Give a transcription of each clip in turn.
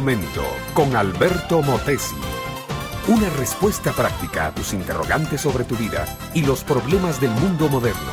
momento con Alberto Motesi. Una respuesta práctica a tus interrogantes sobre tu vida y los problemas del mundo moderno.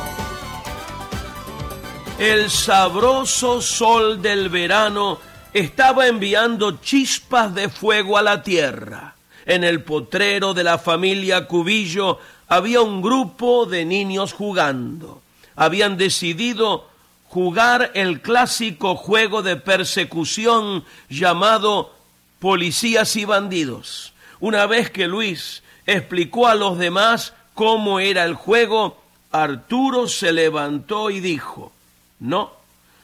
El sabroso sol del verano estaba enviando chispas de fuego a la tierra. En el potrero de la familia Cubillo había un grupo de niños jugando. Habían decidido jugar el clásico juego de persecución llamado Policías y Bandidos. Una vez que Luis explicó a los demás cómo era el juego, Arturo se levantó y dijo, no,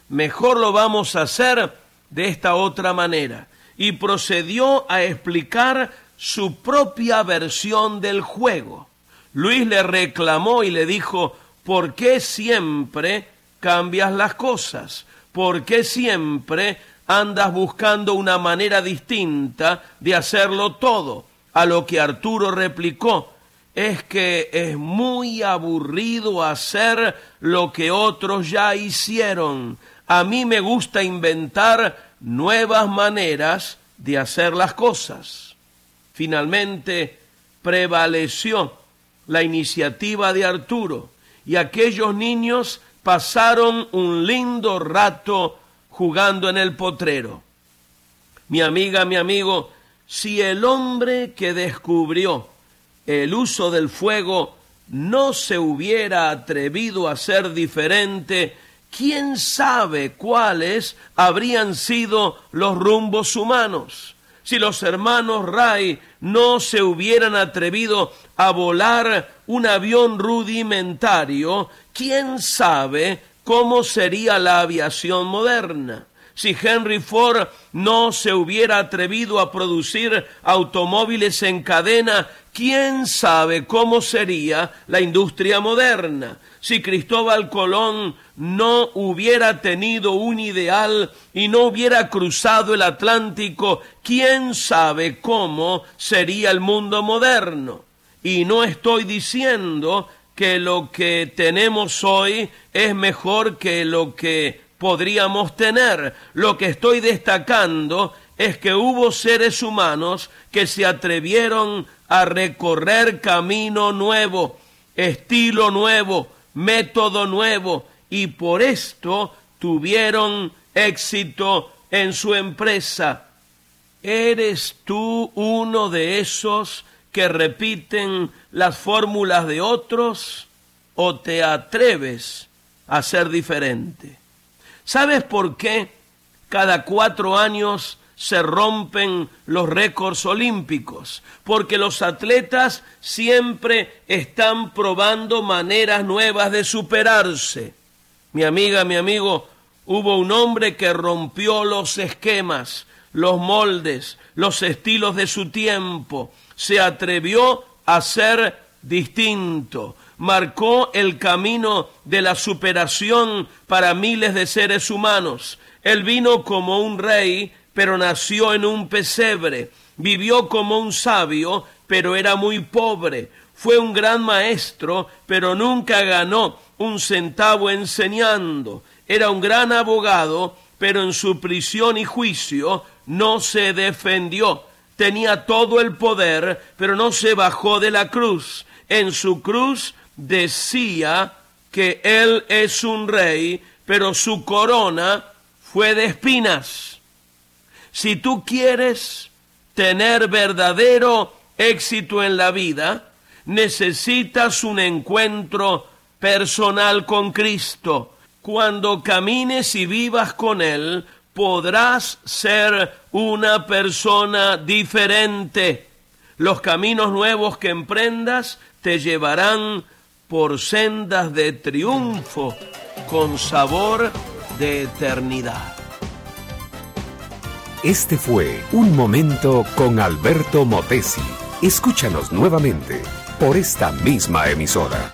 mejor lo vamos a hacer de esta otra manera. Y procedió a explicar su propia versión del juego. Luis le reclamó y le dijo, ¿por qué siempre cambias las cosas? ¿Por qué siempre andas buscando una manera distinta de hacerlo todo? A lo que Arturo replicó, es que es muy aburrido hacer lo que otros ya hicieron. A mí me gusta inventar nuevas maneras de hacer las cosas. Finalmente prevaleció la iniciativa de Arturo y aquellos niños pasaron un lindo rato jugando en el potrero. Mi amiga, mi amigo, si el hombre que descubrió el uso del fuego no se hubiera atrevido a ser diferente, ¿quién sabe cuáles habrían sido los rumbos humanos? Si los hermanos Ray no se hubieran atrevido a volar un avión rudimentario, ¿quién sabe cómo sería la aviación moderna? Si Henry Ford no se hubiera atrevido a producir automóviles en cadena, ¿quién sabe cómo sería la industria moderna? Si Cristóbal Colón no hubiera tenido un ideal y no hubiera cruzado el Atlántico, ¿quién sabe cómo sería el mundo moderno? Y no estoy diciendo que lo que tenemos hoy es mejor que lo que podríamos tener. Lo que estoy destacando es que hubo seres humanos que se atrevieron a recorrer camino nuevo, estilo nuevo, método nuevo, y por esto tuvieron éxito en su empresa. ¿Eres tú uno de esos que repiten las fórmulas de otros o te atreves a ser diferente? ¿Sabes por qué cada cuatro años se rompen los récords olímpicos? Porque los atletas siempre están probando maneras nuevas de superarse. Mi amiga, mi amigo, hubo un hombre que rompió los esquemas, los moldes, los estilos de su tiempo se atrevió a ser distinto, marcó el camino de la superación para miles de seres humanos. Él vino como un rey, pero nació en un pesebre, vivió como un sabio, pero era muy pobre, fue un gran maestro, pero nunca ganó un centavo enseñando, era un gran abogado, pero en su prisión y juicio no se defendió tenía todo el poder, pero no se bajó de la cruz. En su cruz decía que él es un rey, pero su corona fue de espinas. Si tú quieres tener verdadero éxito en la vida, necesitas un encuentro personal con Cristo. Cuando camines y vivas con Él, podrás ser una persona diferente. Los caminos nuevos que emprendas te llevarán por sendas de triunfo con sabor de eternidad. Este fue Un Momento con Alberto Motesi. Escúchanos nuevamente por esta misma emisora.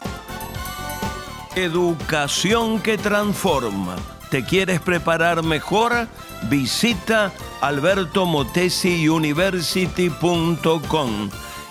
Educación que transforma ¿Te quieres preparar mejor? Visita albertomotesiuniversity.com